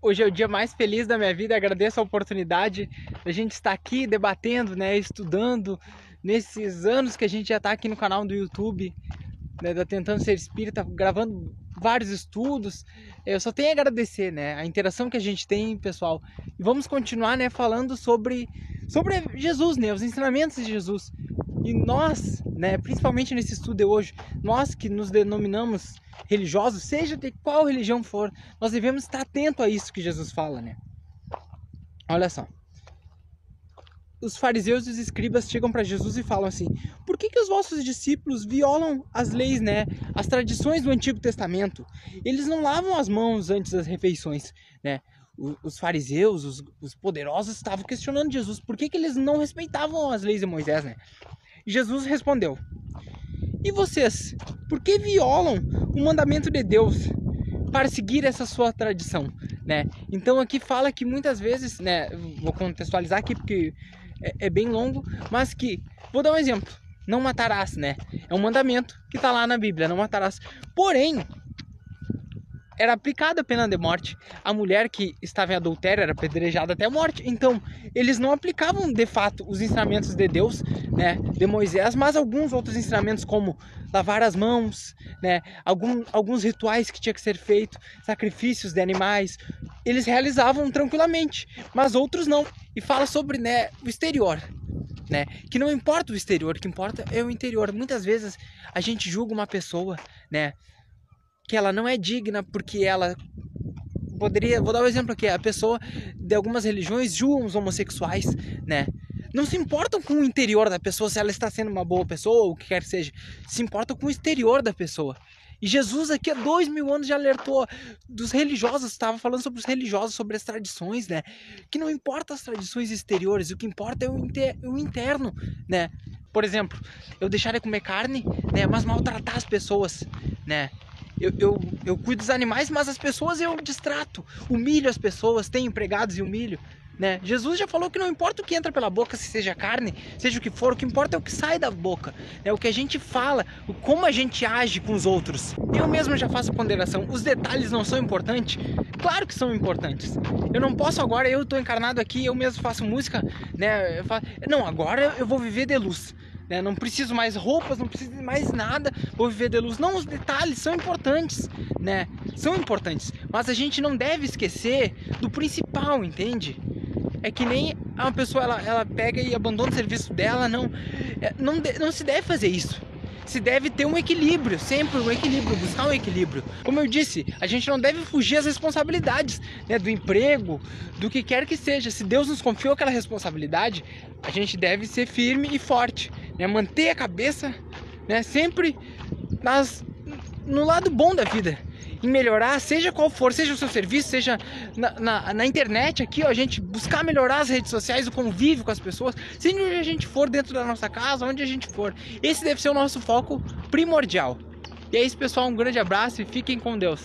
Hoje é o dia mais feliz da minha vida. Agradeço a oportunidade da gente estar aqui debatendo, né, estudando nesses anos que a gente já está aqui no canal do YouTube, né, da Tentando Ser Espírita, gravando vários estudos. Eu só tenho a agradecer, né, a interação que a gente tem, pessoal. E vamos continuar, né, falando sobre sobre Jesus, né, os ensinamentos de Jesus. E nós, né, principalmente nesse estudo de hoje, nós que nos denominamos religiosos, seja de qual religião for, nós devemos estar atento a isso que Jesus fala, né? Olha só. Os fariseus e os escribas chegam para Jesus e falam assim: Por que, que os vossos discípulos violam as leis, né? As tradições do Antigo Testamento? Eles não lavam as mãos antes das refeições, né? Os fariseus, os, os poderosos, estavam questionando Jesus por que, que eles não respeitavam as leis de Moisés, né? Jesus respondeu: E vocês, por que violam o mandamento de Deus para seguir essa sua tradição, né? Então aqui fala que muitas vezes, né, vou contextualizar aqui porque é, é bem longo, mas que vou dar um exemplo. Não matarás, né? É um mandamento que está lá na Bíblia, não matarás. Porém, era aplicada a pena de morte. A mulher que estava em adultério era apedrejada até a morte. Então, eles não aplicavam de fato os ensinamentos de Deus, né, de Moisés, mas alguns outros ensinamentos como lavar as mãos, né, algum, alguns rituais que tinha que ser feito, sacrifícios de animais, eles realizavam tranquilamente, mas outros não. E fala sobre, né, o exterior, né? Que não importa o exterior, o que importa é o interior. Muitas vezes a gente julga uma pessoa, né? Que ela não é digna porque ela poderia, vou dar um exemplo aqui, a pessoa de algumas religiões julgam os homossexuais, né? Não se importam com o interior da pessoa, se ela está sendo uma boa pessoa ou o que quer que seja. Se importam com o exterior da pessoa. E Jesus aqui há dois mil anos já alertou dos religiosos, estava falando sobre os religiosos, sobre as tradições, né? Que não importa as tradições exteriores, o que importa é o, inter, o interno, né? Por exemplo, eu deixar de comer carne, né? Mas maltratar as pessoas, né? Eu, eu, eu cuido dos animais, mas as pessoas eu distrato, humilho as pessoas, tenho empregados e humilho. Né? Jesus já falou que não importa o que entra pela boca, se seja carne, seja o que for, o que importa é o que sai da boca, é o que a gente fala, o como a gente age com os outros. Eu mesmo já faço ponderação. Os detalhes não são importantes? Claro que são importantes. Eu não posso agora, eu estou encarnado aqui, eu mesmo faço música, né? Faço... Não, agora eu vou viver de luz né? Não preciso mais roupas, não preciso de mais nada, vou viver de luz. Não, os detalhes são importantes, né? São importantes, mas a gente não deve esquecer do principal, entende? É que nem uma pessoa ela, ela pega e abandona o serviço dela, não, é, não, não se deve fazer isso se deve ter um equilíbrio, sempre um equilíbrio, buscar um equilíbrio. Como eu disse, a gente não deve fugir às responsabilidades, né, do emprego, do que quer que seja. Se Deus nos confiou aquela responsabilidade, a gente deve ser firme e forte, né, manter a cabeça, né, sempre nas, no lado bom da vida em melhorar, seja qual for, seja o seu serviço, seja na, na, na, internet aqui, ó, a gente buscar melhorar as redes sociais, o convívio com as pessoas, seja onde a gente for, dentro da nossa casa, onde a gente for. Esse deve ser o nosso foco primordial. E é isso, pessoal, um grande abraço e fiquem com Deus.